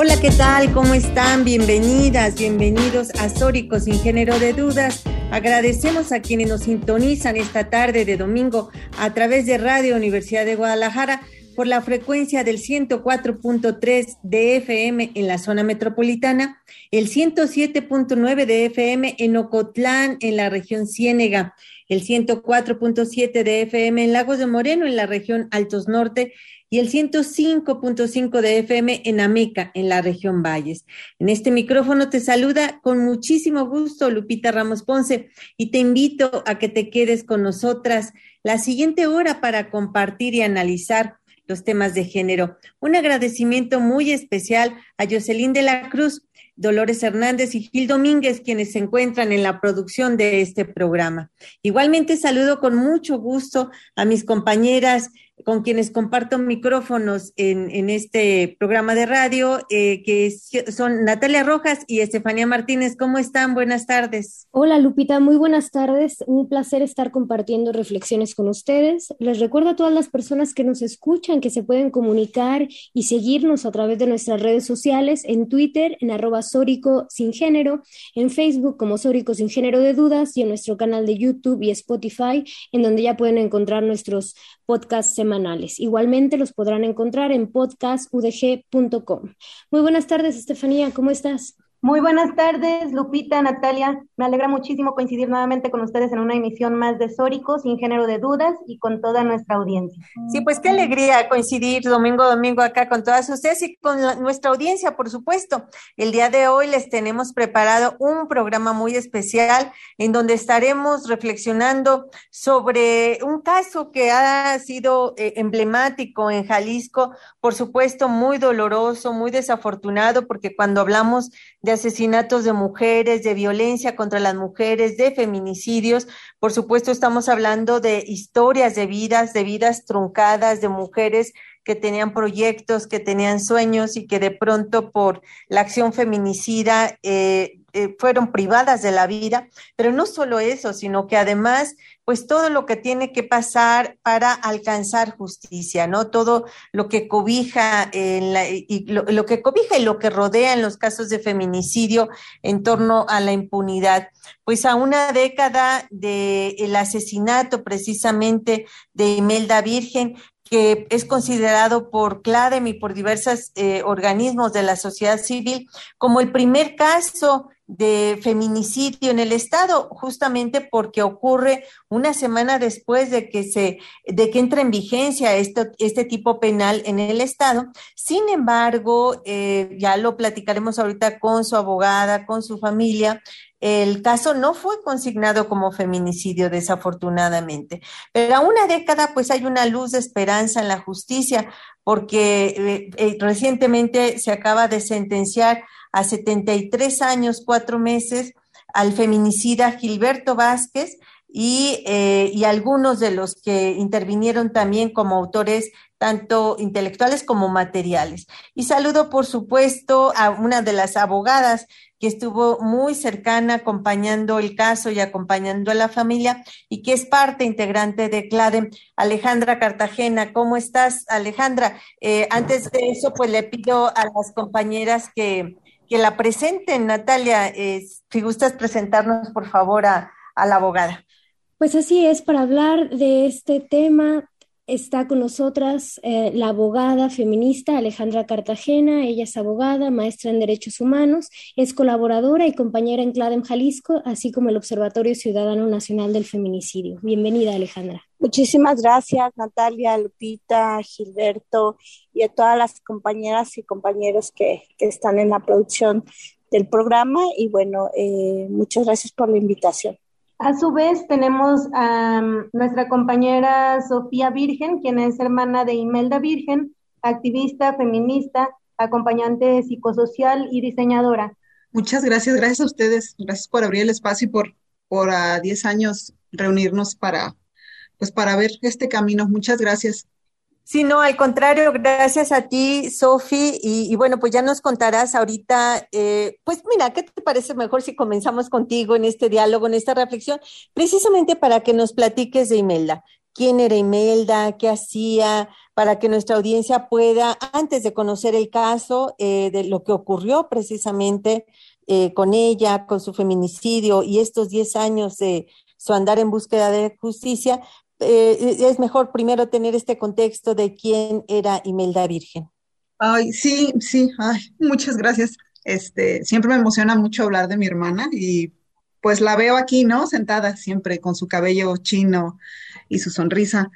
Hola, ¿qué tal? ¿Cómo están? Bienvenidas, bienvenidos a Sórico sin género de dudas. Agradecemos a quienes nos sintonizan esta tarde de domingo a través de Radio Universidad de Guadalajara por la frecuencia del 104.3 de FM en la zona metropolitana, el 107.9 de FM en Ocotlán, en la región Ciénega, el 104.7 de FM en Lagos de Moreno, en la región Altos Norte, y el 105.5 de FM en Ameca, en la región Valles. En este micrófono te saluda con muchísimo gusto Lupita Ramos Ponce y te invito a que te quedes con nosotras la siguiente hora para compartir y analizar los temas de género. Un agradecimiento muy especial a Jocelyn de la Cruz, Dolores Hernández y Gil Domínguez, quienes se encuentran en la producción de este programa. Igualmente saludo con mucho gusto a mis compañeras con quienes comparto micrófonos en, en este programa de radio, eh, que son Natalia Rojas y Estefanía Martínez. ¿Cómo están? Buenas tardes. Hola Lupita, muy buenas tardes. Un placer estar compartiendo reflexiones con ustedes. Les recuerdo a todas las personas que nos escuchan que se pueden comunicar y seguirnos a través de nuestras redes sociales, en Twitter, en arroba Sórico Sin Género, en Facebook como Sórico Sin Género de Dudas y en nuestro canal de YouTube y Spotify, en donde ya pueden encontrar nuestros podcasts semanales. Igualmente los podrán encontrar en podcastudg.com. Muy buenas tardes, Estefanía, ¿cómo estás? Muy buenas tardes, Lupita, Natalia. Me alegra muchísimo coincidir nuevamente con ustedes en una emisión más de Sórico, sin género de dudas y con toda nuestra audiencia. Sí, pues qué alegría coincidir domingo domingo acá con todas ustedes y con nuestra audiencia, por supuesto. El día de hoy les tenemos preparado un programa muy especial en donde estaremos reflexionando sobre un caso que ha sido eh, emblemático en Jalisco, por supuesto, muy doloroso, muy desafortunado, porque cuando hablamos asesinatos de mujeres, de violencia contra las mujeres, de feminicidios. Por supuesto, estamos hablando de historias de vidas, de vidas truncadas, de mujeres que tenían proyectos, que tenían sueños y que de pronto por la acción feminicida eh, eh, fueron privadas de la vida. Pero no solo eso, sino que además pues todo lo que tiene que pasar para alcanzar justicia, ¿no? Todo lo que cobija en la, y lo, que cobija y lo que rodea en los casos de feminicidio en torno a la impunidad. Pues a una década del asesinato precisamente de Imelda Virgen, que es considerado por CLADEM y por diversos eh, organismos de la sociedad civil como el primer caso de feminicidio en el estado, justamente porque ocurre una semana después de que se, de que entra en vigencia este, este tipo penal en el estado. Sin embargo, eh, ya lo platicaremos ahorita con su abogada, con su familia. El caso no fue consignado como feminicidio, desafortunadamente. Pero a una década, pues hay una luz de esperanza en la justicia, porque eh, eh, recientemente se acaba de sentenciar a 73 años, cuatro meses, al feminicida Gilberto Vázquez y, eh, y algunos de los que intervinieron también como autores tanto intelectuales como materiales. Y saludo, por supuesto, a una de las abogadas que estuvo muy cercana acompañando el caso y acompañando a la familia y que es parte integrante de CLADEM, Alejandra Cartagena. ¿Cómo estás, Alejandra? Eh, antes de eso, pues le pido a las compañeras que, que la presenten. Natalia, eh, si gustas presentarnos, por favor, a, a la abogada. Pues así es, para hablar de este tema Está con nosotras eh, la abogada feminista Alejandra Cartagena. Ella es abogada, maestra en Derechos Humanos, es colaboradora y compañera en CLADEM Jalisco, así como el Observatorio Ciudadano Nacional del Feminicidio. Bienvenida, Alejandra. Muchísimas gracias, Natalia, Lupita, Gilberto y a todas las compañeras y compañeros que, que están en la producción del programa. Y bueno, eh, muchas gracias por la invitación. A su vez, tenemos a nuestra compañera Sofía Virgen, quien es hermana de Imelda Virgen, activista feminista, acompañante psicosocial y diseñadora. Muchas gracias, gracias a ustedes, gracias por abrir el espacio y por, por a 10 años reunirnos para, pues para ver este camino. Muchas gracias. Sí, no, al contrario, gracias a ti, Sofi. Y, bueno, pues ya nos contarás ahorita, eh, pues mira, ¿qué te parece mejor si comenzamos contigo en este diálogo, en esta reflexión, precisamente para que nos platiques de Imelda? ¿Quién era Imelda? ¿Qué hacía? Para que nuestra audiencia pueda, antes de conocer el caso eh, de lo que ocurrió precisamente eh, con ella, con su feminicidio y estos 10 años de su andar en búsqueda de justicia, eh, es mejor primero tener este contexto de quién era Imelda Virgen. Ay, sí, sí, ay, muchas gracias. Este, siempre me emociona mucho hablar de mi hermana y pues la veo aquí, ¿no? Sentada siempre con su cabello chino y su sonrisa.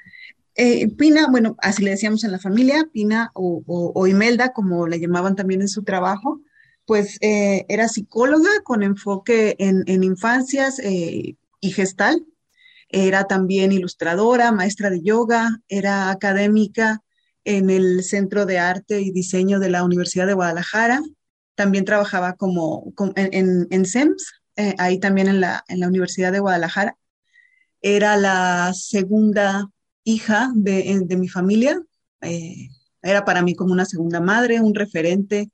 Eh, Pina, bueno, así le decíamos en la familia, Pina o, Imelda, como la llamaban también en su trabajo, pues eh, era psicóloga con enfoque en, en infancias y gestal era también ilustradora, maestra de yoga, era académica en el Centro de Arte y Diseño de la Universidad de Guadalajara. También trabajaba como, en, en, SEMS, eh, ahí también en la, en la Universidad de Guadalajara. Era la segunda hija de, de mi familia. Eh, era para mí como una segunda madre, un referente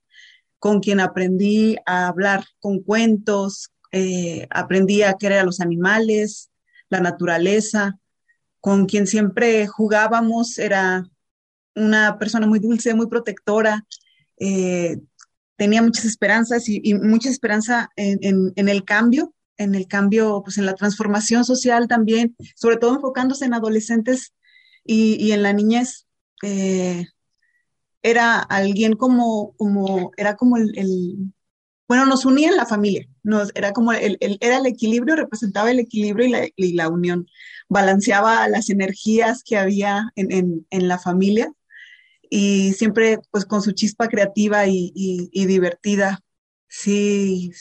con quien aprendí a hablar con cuentos, eh, aprendí a querer a los animales, la naturaleza, con quien siempre jugábamos, era una persona muy dulce, muy protectora, eh, tenía muchas esperanzas y, mucha esperanza en, el cambio, en el cambio, pues en la transformación social también, sobre todo enfocándose en adolescentes y, en la niñez. Eh, era alguien como, como, era como el, bueno, nos unía en la familia, nos, era como el, era el equilibrio, representaba el equilibrio y la, y la, unión, balanceaba las energías que había en, en, la familia y siempre pues con su chispa creativa y, y, divertida, sí,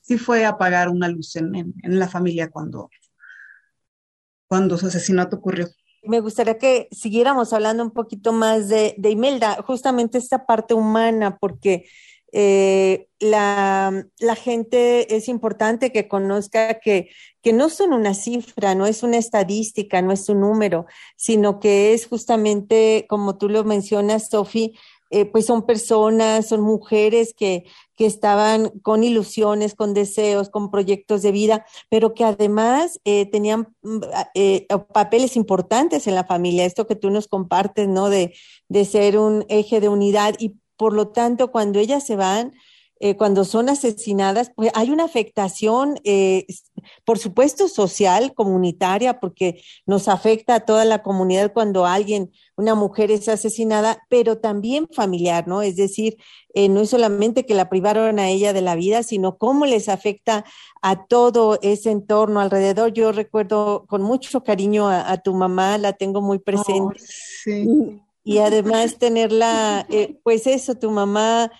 sí fue apagar una luz en, en, la familia cuando, cuando su asesinato ocurrió. Me gustaría que siguiéramos hablando un poquito más de, de Imelda, justamente esta parte humana, porque eh, la, la, gente es importante que conozca que, que no son una cifra, no es una estadística, no es un número, sino que es justamente, como tú lo mencionas, Sofi, eh, pues son personas, son mujeres que, que estaban con ilusiones, con deseos, con proyectos de vida, pero que además eh, tenían mm, papeles importantes en la familia, esto que tú nos compartes, ¿no? De, de ser un eje de unidad y por lo tanto, cuando ellas se van, eh, cuando son asesinadas, pues hay una afectación, eh, por supuesto, social, comunitaria, porque nos afecta a toda la comunidad cuando alguien, una mujer es asesinada, pero también familiar, ¿no? Es decir, eh, no es solamente que la privaron a ella de la vida, sino cómo les afecta a todo ese entorno alrededor. Yo recuerdo con mucho cariño a, tu mamá, la tengo muy presente. sí y además tenerla, eh, pues eso, tu mamá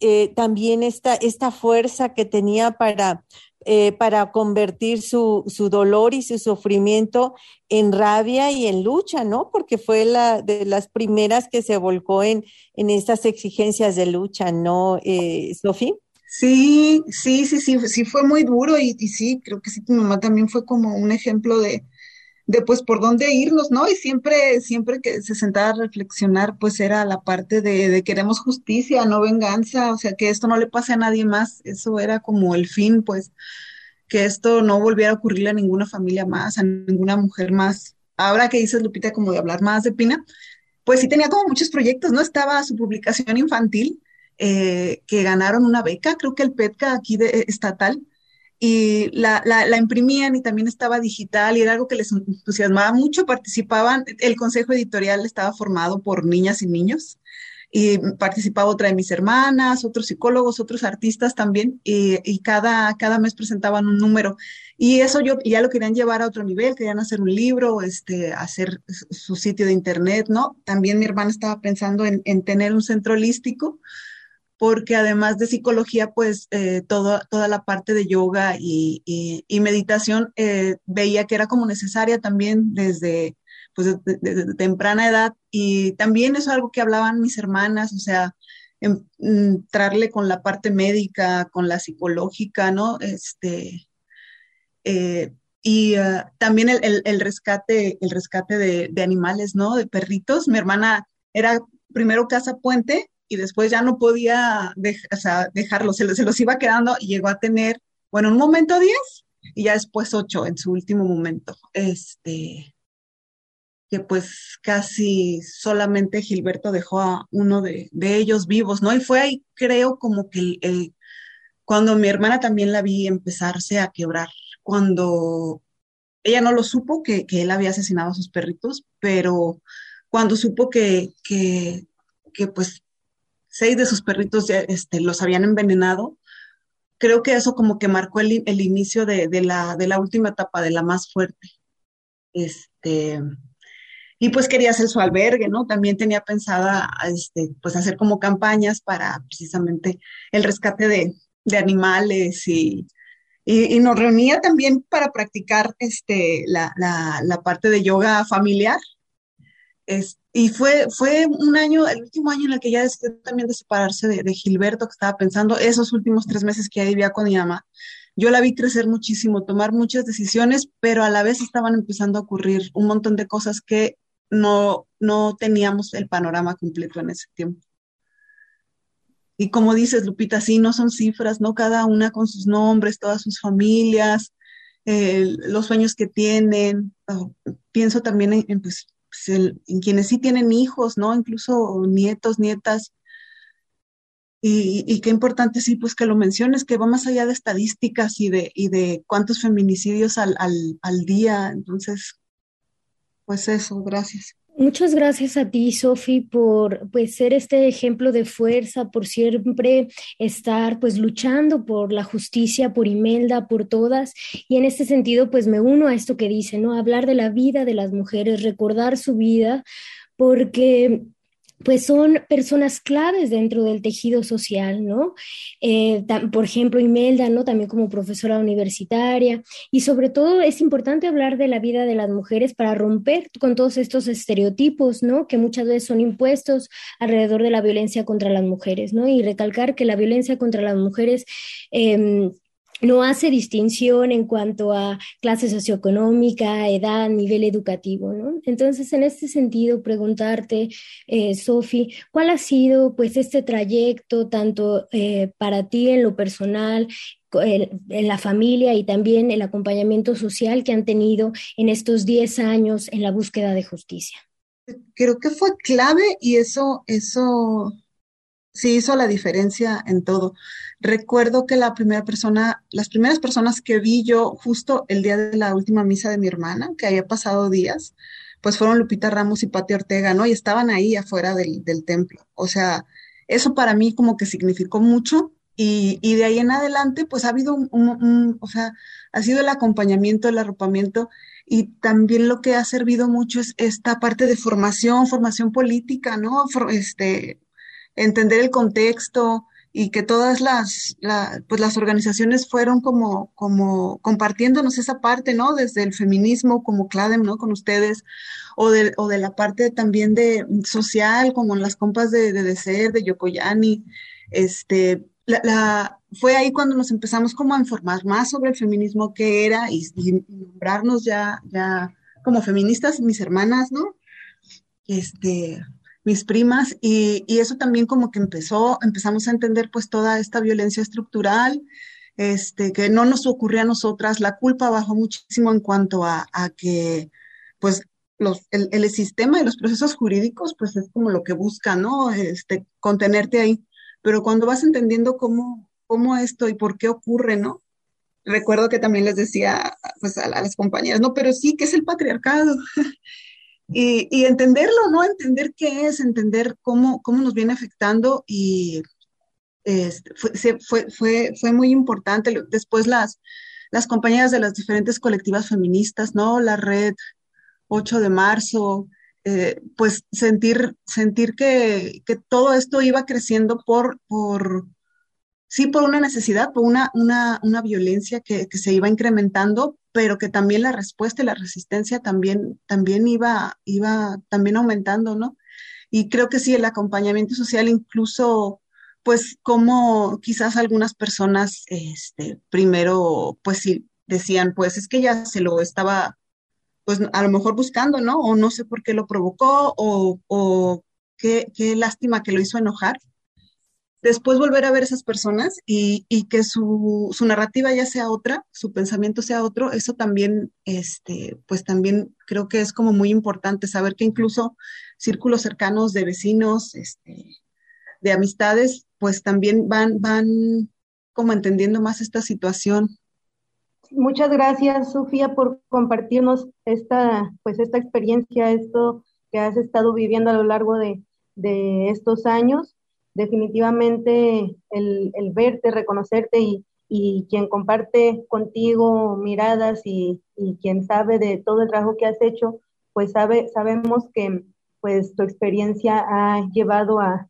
eh, también esta, esta fuerza que tenía para, eh, para convertir su, su, dolor y su sufrimiento en rabia y en lucha, ¿no? Porque fue la de las primeras que se volcó en, en estas exigencias de lucha, ¿no, eh, Sofía? Sí, sí, sí, sí, sí, fue muy duro y, y sí, creo que sí, tu mamá también fue como un ejemplo de, de pues por dónde irnos, ¿no? Y siempre, siempre que se sentaba a reflexionar, pues era la parte de, de, queremos justicia, no venganza, o sea, que esto no le pase a nadie más, eso era como el fin, pues, que esto no volviera a ocurrirle a ninguna familia más, a ninguna mujer más. Ahora que dices, Lupita, como de hablar más de Pina, pues sí tenía como muchos proyectos, ¿no? Estaba su publicación infantil, eh, que ganaron una beca, creo que el PETCA aquí de, estatal, y la, la, imprimían y también estaba digital y era algo que les entusiasmaba mucho. Participaban, el consejo editorial estaba formado por niñas y niños y participaba otra de mis hermanas, otros psicólogos, otros artistas también y, cada, cada mes presentaban un número. Y eso yo ya lo querían llevar a otro nivel, querían hacer un libro, este, hacer su sitio de internet, ¿no? También mi hermana estaba pensando en, en tener un centro holístico porque además de psicología, pues eh, toda la parte de yoga y, meditación eh, veía que era como necesaria también desde pues, temprana edad y también es algo que hablaban mis hermanas, o sea, entrarle con la parte médica, con la psicológica, ¿no? Este, eh, y ah, también el, rescate, el rescate de, animales, ¿no? De perritos. Mi hermana era primero casa puente y después ya no podía dejarlos, se, se, los iba quedando y llegó a tener, bueno, un momento 10 y ya después 8 en su último momento. Este, que pues casi solamente Gilberto dejó a uno de, ellos vivos, ¿no? Y fue ahí, creo, como que cuando mi hermana también la vi empezarse a quebrar, cuando ella no lo supo que, él había asesinado a sus perritos, pero cuando supo que, que, pues seis de sus perritos este, los habían envenenado, creo que eso como que marcó el, inicio de, la, de la última etapa, de la más fuerte. Este, y pues quería hacer su albergue, ¿no? También tenía pensada, este, pues hacer como campañas para precisamente el rescate de, animales y, y, nos reunía también para practicar este, la, parte de yoga familiar. Y fue, fue un año, el último año en el que ya decidió también de separarse de, Gilberto, que estaba pensando esos últimos tres meses que ya vivía con mi. Yo la vi crecer muchísimo, tomar muchas decisiones, pero a la vez estaban empezando a ocurrir un montón de cosas que no, no teníamos el panorama completo en ese tiempo. Y como dices, Lupita, sí, no son cifras, ¿no? Cada una con sus nombres, todas sus familias, los sueños que tienen. Oh, pienso también en, pues, pues, en quienes sí tienen hijos, ¿no? Incluso nietos, nietas. Y, qué importante, sí, pues que lo menciones, que va más allá de estadísticas y de, y de cuántos feminicidios al, al, al día. Entonces, pues eso, gracias. Muchas gracias a ti, Sofi, por pues ser este ejemplo de fuerza, por siempre estar pues luchando por la justicia, por Imelda, por todas. Y en este sentido, pues me uno a esto que dice, ¿no? Hablar de la vida de las mujeres, recordar su vida, porque pues son personas claves dentro del tejido social, ¿no? Eh, por ejemplo, Imelda, ¿no? También como profesora universitaria. Y sobre todo es importante hablar de la vida de las mujeres para romper con todos estos estereotipos, ¿no? Que muchas veces son impuestos alrededor de la violencia contra las mujeres, ¿no? Y recalcar que la violencia contra las mujeres... Eh, no hace distinción en cuanto a clase socioeconómica, edad, nivel educativo, ¿no? Entonces, en este sentido, preguntarte, eh, Sofi, ¿cuál ha sido, pues, este trayecto tanto eh, para ti en lo personal, en la familia y también el acompañamiento social que han tenido en estos 10 años en la búsqueda de justicia? Creo que fue clave y eso, eso sí hizo la diferencia en todo. Recuerdo que la primera persona, las primeras personas que vi yo justo el día de la última misa de mi hermana, que había pasado días, pues fueron Lupita Ramos y Pati Ortega, ¿no? Y estaban ahí afuera del, templo. O sea, eso para mí como que significó mucho y, de ahí en adelante, pues ha habido un, o sea, ha sido el acompañamiento, el arropamiento y también lo que ha servido mucho es esta parte de formación, formación política, ¿no? este, entender el contexto y que todas las, pues las organizaciones fueron como, como compartiéndonos esa parte, ¿no? Desde el feminismo como CLADEM, ¿no? Con ustedes, o de, o de la parte también de social, como las compas de, de de Yokoyani, este, la, fue ahí cuando nos empezamos como a informar más sobre el feminismo que era y, y nombrarnos ya, ya como feministas, mis hermanas, ¿no? Este, mis primas, y, eso también como que empezó, empezamos a entender pues toda esta violencia estructural, este, que no nos ocurrió a nosotras, la culpa bajó muchísimo en cuanto a, que pues los, el, sistema y los procesos jurídicos pues es como lo que busca, ¿no? Este, contenerte ahí, pero cuando vas entendiendo cómo, cómo esto y por qué ocurre, ¿no? Recuerdo que también les decía pues, a, las compañeras, no, pero sí, ¿qué es el patriarcado? y, entenderlo, ¿no? Entender qué es, entender cómo, cómo nos viene afectando y este, fue, fue, fue, muy importante. Después las, las compañeras de las diferentes colectivas feministas, ¿no? La red 8 de marzo, eh, pues sentir, sentir que, que, todo esto iba creciendo por, por, sí, por una necesidad, por una, una, una violencia que, que, se iba incrementando, pero que también la respuesta y la resistencia también, también iba, iba también aumentando, ¿no? Y creo que sí, el acompañamiento social incluso pues como quizás algunas personas, este, primero, pues sí, decían, pues es que ya se lo estaba, pues a lo mejor buscando, ¿no? O no sé por qué lo provocó, o, o qué, qué lástima que lo hizo enojar después volver a ver esas personas y, que su, narrativa ya sea otra, su pensamiento sea otro, eso también, este, pues también creo que es como muy importante saber que incluso círculos cercanos de vecinos, este, de amistades, pues también van, van como entendiendo más esta situación. Muchas gracias, Sofía, por compartirnos esta, pues esta experiencia, esto que has estado viviendo a lo largo de, de estos años definitivamente el, verte, reconocerte y, quien comparte contigo miradas y, quien sabe de todo el trabajo que has hecho, pues sabe, sabemos que pues tu experiencia ha llevado a,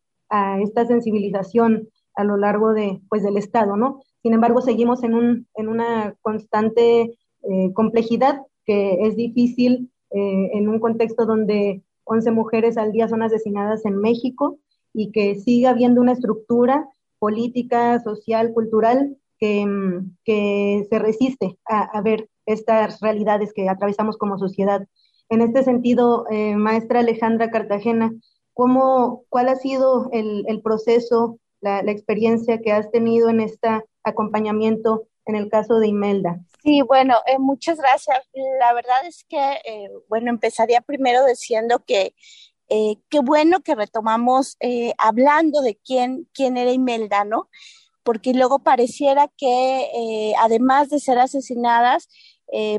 esta sensibilización a lo largo de, pues, del Estado, ¿no? Sin embargo, seguimos en, un, en una constante eh, complejidad que es difícil eh, en un contexto donde 11 mujeres al día son asesinadas en México y que siga habiendo una estructura política, social, cultural que, mm, que se resiste a, ver estas realidades que atravesamos como sociedad. En este sentido, eh, maestra Alejandra Cartagena, ¿cómo, ¿cuál ha sido el, el proceso, la, la, experiencia que has tenido en este acompañamiento en el caso de Imelda? Sí, bueno, eh, muchas gracias. La verdad es que, eh, bueno, empezaría primero diciendo que eh, qué bueno que retomamos eh, hablando de quién, quién era Imelda, ¿no? Porque luego pareciera que, eh, además de ser asesinadas,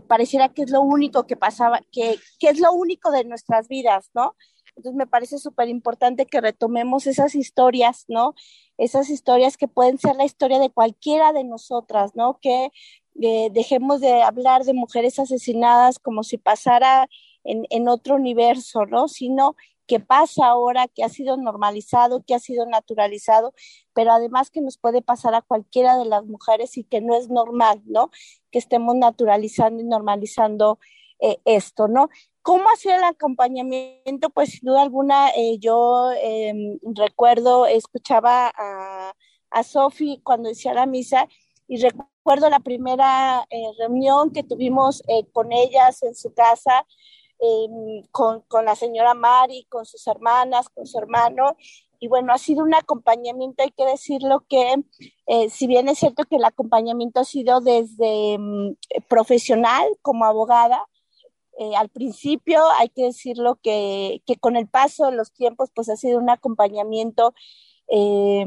pareciera que es lo único que pasaba, que, que es lo único de nuestras vidas, ¿no? Entonces me parece súper importante que retomemos esas historias, ¿no? Esas historias que pueden ser la historia de cualquiera de nosotras, ¿no? Que dejemos de hablar de mujeres asesinadas como si pasara en, en, otro universo, ¿no? Sino que pasa ahora, que ha sido normalizado, que ha sido naturalizado, pero además que nos puede pasar a cualquiera de las mujeres y que no es normal, ¿no? Que estemos naturalizando y normalizando eh, esto, ¿no? ¿Cómo ha sido el acompañamiento? Pues sin duda alguna, eh, yo em, recuerdo, escuchaba a, a Sofi cuando decía la misa y recuerdo la primera eh, reunión que tuvimos con ellas en su casa, Em, con, con, la señora Mari, con sus hermanas, con su hermano. Y bueno, ha sido un acompañamiento, hay que decirlo que, eh, si bien es cierto que el acompañamiento ha sido desde em, profesional como abogada, eh, al principio hay que decirlo que, que, con el paso de los tiempos, pues ha sido un acompañamiento eh,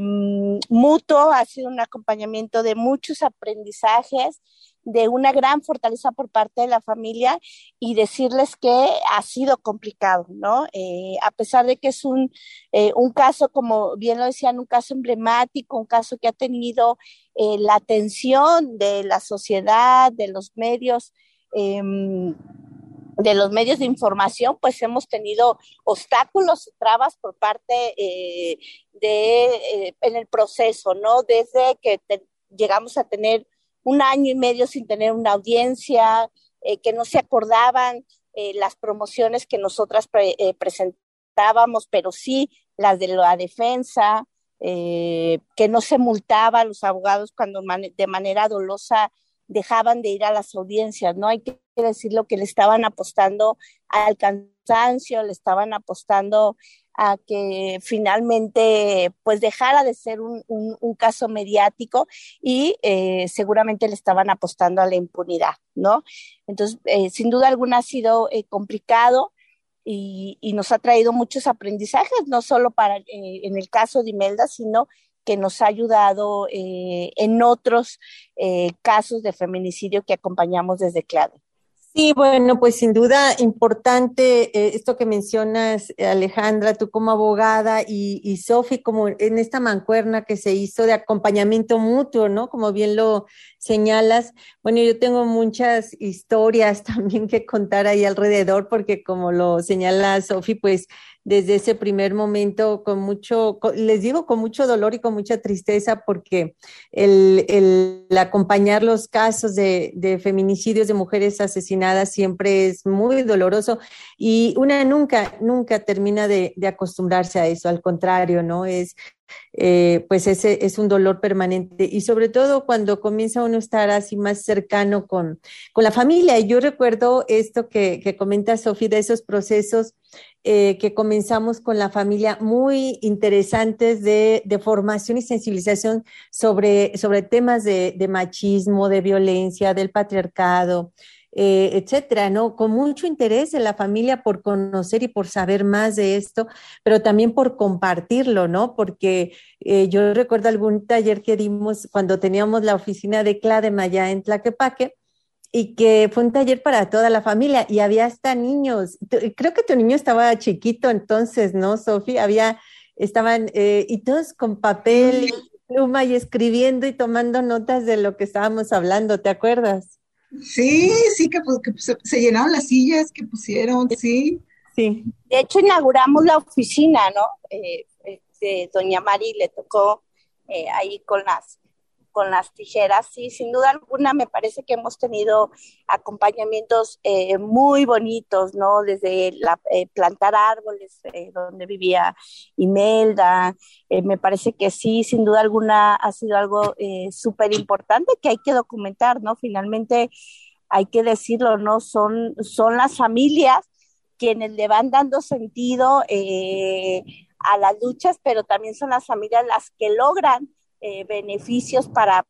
mutuo, ha sido un acompañamiento de muchos aprendizajes, de una gran fortaleza por parte de la familia y decirles que ha sido complicado, ¿no? Eh, a pesar de que es un, eh, un caso, como bien lo decían, un caso emblemático, un caso que ha tenido eh, la atención de la sociedad, de los medios em, de los medios de información, pues hemos tenido obstáculos, trabas por parte de en el proceso, ¿no? Desde que llegamos a tener un año y medio sin tener una audiencia, eh, que no se acordaban eh, las promociones que nosotras eh, presentábamos, pero sí las de la defensa, que no se multaba a los abogados cuando de manera dolosa dejaban de ir a las audiencias, ¿no? Hay que decirlo que le estaban apostando al cansancio, le estaban apostando a que finalmente pues dejara de ser un, caso mediático y eh, seguramente le estaban apostando a la impunidad, ¿no? Entonces, eh, sin duda alguna ha sido eh, complicado y, nos ha traído muchos aprendizajes, no solo para en el caso de Imelda, sino que nos ha ayudado en otros casos de feminicidio que acompañamos desde Clave. Sí, bueno, pues sin duda importante eh, esto que mencionas, Alejandra, tú como abogada y, y Sofi como en esta mancuerna que se hizo de acompañamiento mutuo, ¿no? Como bien lo señalas. Bueno, yo tengo muchas historias también que contar ahí alrededor porque como lo señala Sofi, pues desde ese primer momento con mucho, les digo con mucho dolor y con mucha tristeza porque el, el acompañar los casos de, de, feminicidios de mujeres asesinadas siempre es muy doloroso y una nunca, nunca termina de, de acostumbrarse a eso, al contrario, ¿no? Es eh, pues ese es un dolor permanente y sobre todo cuando comienza uno a estar así más cercano con, con la familia. Yo recuerdo esto que, que comenta Sofía de esos procesos eh, que comenzamos con la familia muy interesantes de, de formación y sensibilización sobre, sobre temas de machismo, de violencia, del patriarcado, eh, etcétera, ¿no? Con mucho interés en la familia por conocer y por saber más de esto, pero también por compartirlo, ¿no? Porque eh, yo recuerdo algún taller que dimos cuando teníamos la oficina de CLADEM allá en Tlaquepaque, y que fue un taller para toda la familia y había hasta niños. Creo que tu niño estaba chiquito entonces, ¿no, Sofía? Había, estaban, eh, y todos con papel y pluma y escribiendo y tomando notas de lo que estábamos hablando, ¿te acuerdas? Sí, sí, que, pues, que se, llenaron las sillas que pusieron, sí. Sí. De hecho, inauguramos la oficina, ¿no? Eh, este, doña Mari le tocó eh, ahí con las con las tijeras. Sí, sin duda alguna me parece que hemos tenido acompañamientos eh, muy bonitos, ¿no? Desde la, eh, plantar árboles eh, donde vivía Imelda. me parece que sí, sin duda alguna ha sido algo súper importante que hay que documentar, ¿no? Finalmente hay que decirlo, ¿no? Son, son las familias quienes le van dando sentido a las luchas, pero también son las familias las que logran eh, beneficios para,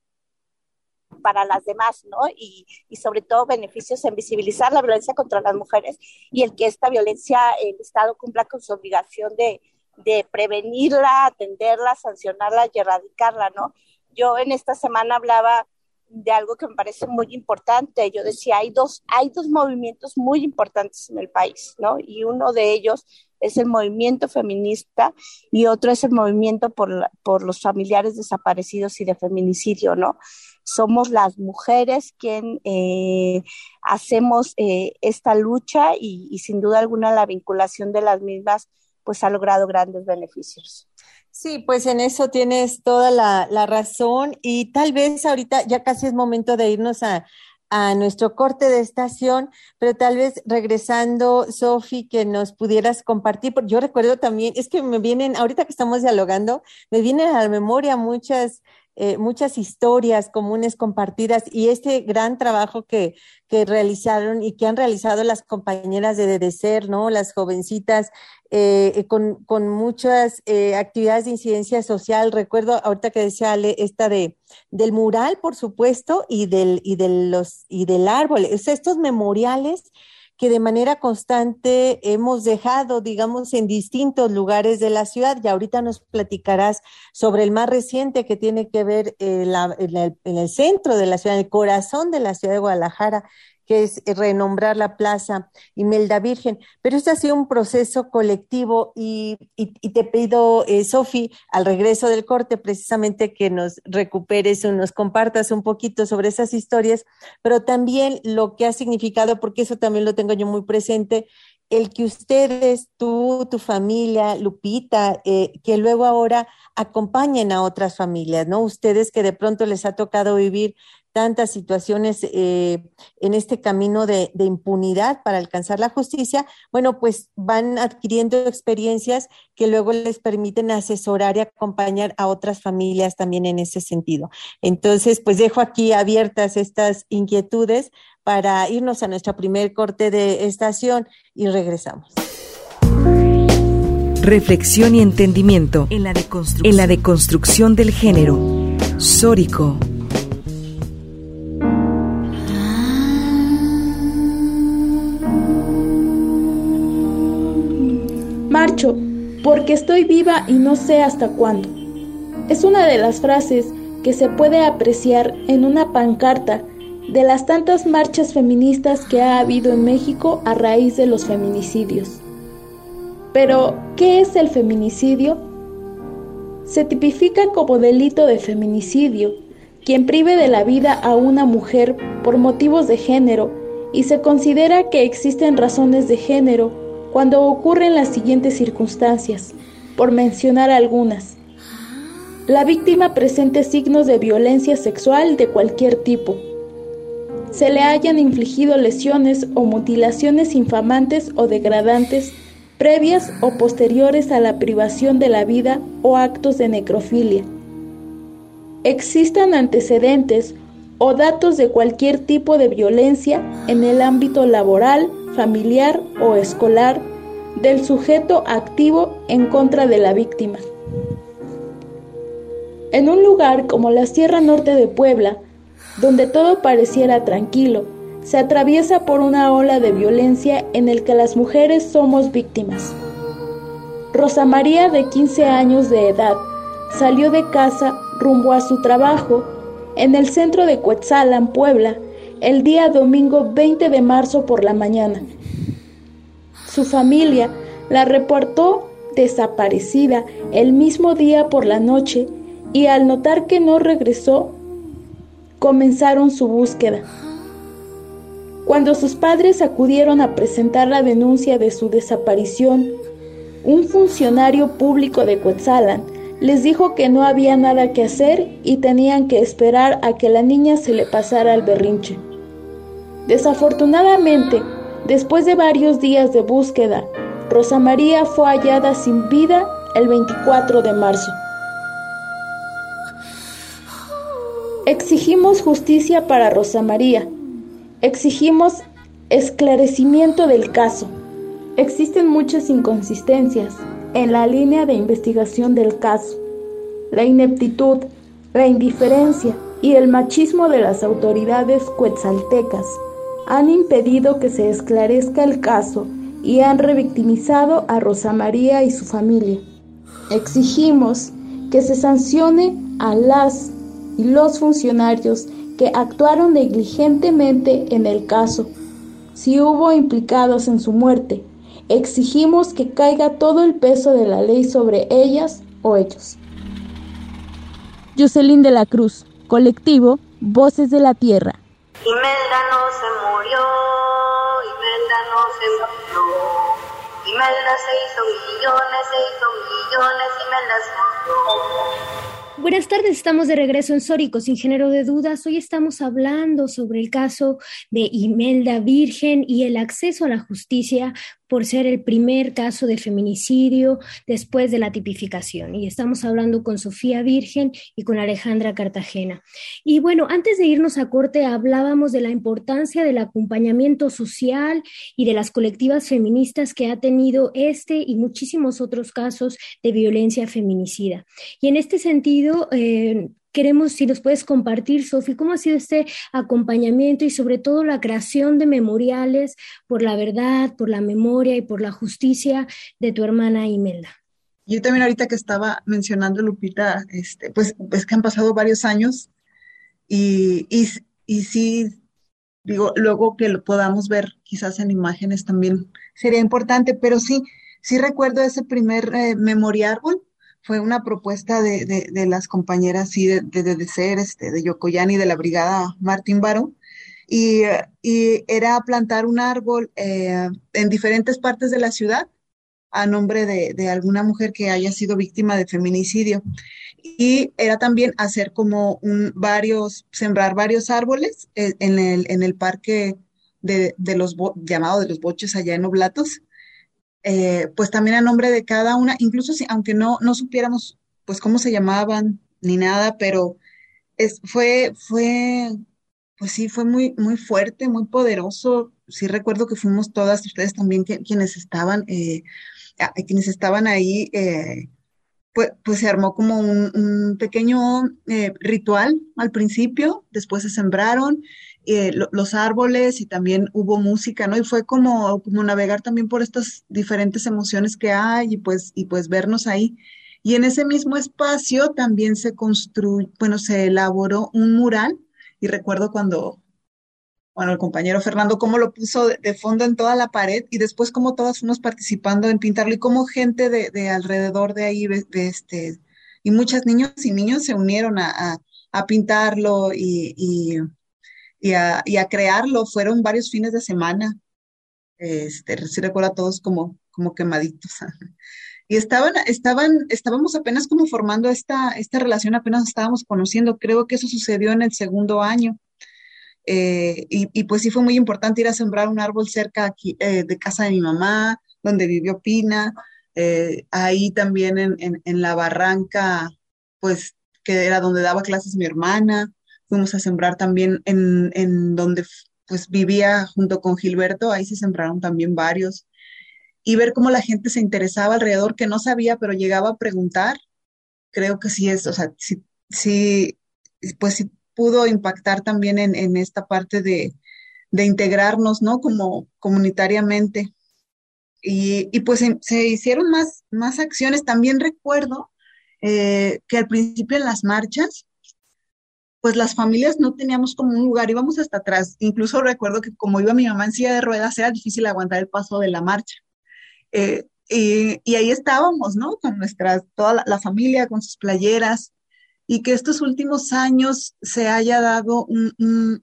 para las demás, ¿no? Y, y, sobre todo beneficios en visibilizar la violencia contra las mujeres y el que esta violencia el Estado cumpla con su obligación de, de prevenirla, atenderla, sancionarla y erradicarla, ¿no? Yo en esta semana hablaba de algo que me parece muy importante. Yo decía, hay dos, hay dos movimientos muy importantes en el país, ¿no? Y uno de ellos es el movimiento feminista y otro es el movimiento por, por los familiares desaparecidos y de feminicidio, ¿no? Somos las mujeres quien eh, hacemos eh, esta lucha y sin duda alguna la vinculación de las mismas pues ha logrado grandes beneficios. Sí, pues en eso tienes toda la, la, razón y tal vez ahorita ya casi es momento de irnos a, a nuestro corte de estación, pero tal vez regresando, Sofi, que nos pudieras compartir, porque yo recuerdo también, es que me vienen, ahorita que estamos dialogando, me vienen a la memoria muchas eh, muchas historias comunes compartidas y este gran trabajo que, que realizaron y que han realizado las compañeras de DDCER, ¿no? Las jovencitas eh, eh, con, con, muchas actividades de incidencia social. Recuerdo ahorita que decía Ale, esta de del mural, por supuesto, y del, y de los, y del árbol. Sea, estos memoriales que de manera constante hemos dejado, digamos, en distintos lugares de la ciudad. Y ahorita nos platicarás sobre el más reciente que tiene que ver eh, en, el, en, el, centro de la ciudad, en el corazón de la ciudad de Guadalajara, que es renombrar la plaza Imelda Virgen. Pero este ha sido un proceso colectivo y te pido, eh, Sofi, al regreso del corte, precisamente que nos recuperes o nos compartas un poquito sobre esas historias, pero también lo que ha significado, porque eso también lo tengo yo muy presente, el que ustedes, tú, tu familia, Lupita, eh, que luego ahora acompañen a otras familias, ¿no? Ustedes que de pronto les ha tocado vivir tantas situaciones eh, en este camino de, de, impunidad para alcanzar la justicia, bueno, pues van adquiriendo experiencias que luego les permiten asesorar y acompañar a otras familias también en ese sentido. Entonces, pues dejo aquí abiertas estas inquietudes para irnos a nuestra primer corte de estación y regresamos. Reflexión y entendimiento en la deconstrucción, en la deconstrucción del género. Sórico. Marcho, porque estoy viva y no sé hasta cuándo. Es una de las frases que se puede apreciar en una pancarta de las tantas marchas feministas que ha habido en México a raíz de los feminicidios. Pero, ¿qué es el feminicidio? Se tipifica como delito de feminicidio quien prive de la vida a una mujer por motivos de género y se considera que existen razones de género cuando ocurren las siguientes circunstancias, por mencionar algunas. La víctima presente signos de violencia sexual de cualquier tipo. Se le hayan infligido lesiones o mutilaciones infamantes o degradantes previas o posteriores a la privación de la vida o actos de necrofilia. Existan antecedentes o datos de cualquier tipo de violencia en el ámbito laboral, familiar o escolar del sujeto activo en contra de la víctima. En un lugar como la Sierra Norte de Puebla, donde todo pareciera tranquilo, se atraviesa por una ola de violencia en el que las mujeres somos víctimas. Rosa María, de 15 años de edad, salió de casa rumbo a su trabajo en el centro de Cuetzalan, Puebla, el día domingo 20 de marzo por la mañana. Su familia la reportó desaparecida el mismo día por la noche y al notar que no regresó, comenzaron su búsqueda. Cuando sus padres acudieron a presentar la denuncia de su desaparición, un funcionario público de Cuetzalan les dijo que no había nada que hacer y tenían que esperar a que la niña se le pasara el berrinche. Desafortunadamente, después de varios días de búsqueda, Rosa María fue hallada sin vida el 24 de marzo. Exigimos justicia para Rosa María. Exigimos esclarecimiento del caso. Existen muchas inconsistencias en la línea de investigación del caso. La ineptitud, la indiferencia y el machismo de las autoridades cuetzaltecas han impedido que se esclarezca el caso y han revictimizado a Rosa María y su familia. Exigimos que se sancione a las y los funcionarios que actuaron negligentemente en el caso. Si hubo implicados en su muerte, exigimos que caiga todo el peso de la ley sobre ellas o ellos. Jocelyn de la Cruz, colectivo Voces de la Tierra. Imelda no se murió, Imelda no se murió. Imelda se hizo millones, se hizo millones, Imelda se murió. Buenas tardes, estamos de regreso en Sórico, sin género de dudas. Hoy estamos hablando sobre el caso de Imelda Virgen y el acceso a la justicia por ser el primer caso de feminicidio después de la tipificación. Y estamos hablando con Sofía Virgen y con Alejandra Cartagena. Y bueno, antes de irnos a corte, hablábamos de la importancia del acompañamiento social y de las colectivas feministas que ha tenido este y muchísimos otros casos de violencia feminicida. Y en este sentido, eh, queremos si nos puedes compartir, Sofi, cómo ha sido este acompañamiento y sobre todo la creación de memoriales por la verdad, por la memoria y por la justicia de tu hermana Imelda. Yo también ahorita que estaba mencionando, Lupita, este, pues es que han pasado varios años y, y, y sí, digo, luego que lo podamos ver quizás en imágenes también sería importante, pero sí, sí recuerdo ese primer eh, fue una propuesta de, de, las compañeras sí, de, de, ser este, de Yocoyani de la brigada Martín Barón, y, y, era plantar un árbol eh, en diferentes partes de la ciudad a nombre de, de, alguna mujer que haya sido víctima de feminicidio. Y era también hacer como un, varios, sembrar varios árboles eh, en, el, en el parque de, de los, llamado de los boches allá en Oblatos, eh, pues también a nombre de cada una, incluso si, aunque no, no supiéramos pues cómo se llamaban ni nada, pero es, fue, fue, pues sí, fue muy, muy fuerte, muy poderoso. Sí recuerdo que fuimos todas, ustedes también quienes estaban, eh, quienes estaban ahí, eh, pues, pues, se armó como un, un pequeño ritual al principio, después se sembraron eh, los árboles y también hubo música, ¿no? Y fue como, como navegar también por estas diferentes emociones que hay y pues, y pues vernos ahí. Y en ese mismo espacio también se construyó, bueno, se elaboró un mural y recuerdo cuando, bueno, el compañero Fernando cómo lo puso de, fondo en toda la pared y después cómo todas fuimos participando en pintarlo y cómo gente de, alrededor de ahí, de, este, y muchas niños y niños se unieron a, a, pintarlo y y y a crearlo. Fueron varios fines de semana. Este, sí recuerdo a todos como, quemaditos. Y estaban, estábamos apenas como formando esta, relación, apenas estábamos conociendo. Creo que eso sucedió en el segundo año. Eh, y, pues sí fue muy importante ir a sembrar un árbol cerca eh, de casa de mi mamá, donde vivió Pina, eh, ahí también en, en, la barranca, pues que era donde daba clases mi hermana, fuimos a sembrar también en, en donde pues vivía junto con Gilberto, ahí se sembraron también varios, y ver cómo la gente se interesaba alrededor, que no sabía, pero llegaba a preguntar, creo que sí es, o sea, sí, sí pues sí pudo impactar también en, en esta parte de, de, integrarnos, ¿no? Como comunitariamente. Y, y pues se, hicieron más, más acciones. También recuerdo eh, que al principio en las marchas, pues las familias no teníamos como un lugar, íbamos hasta atrás. Incluso recuerdo que como iba mi mamá en silla de ruedas, era difícil aguantar el paso de la marcha. Eh, y, y, ahí estábamos, ¿no? Con nuestras, toda la, familia, con sus playeras, y que estos últimos años se haya dado un,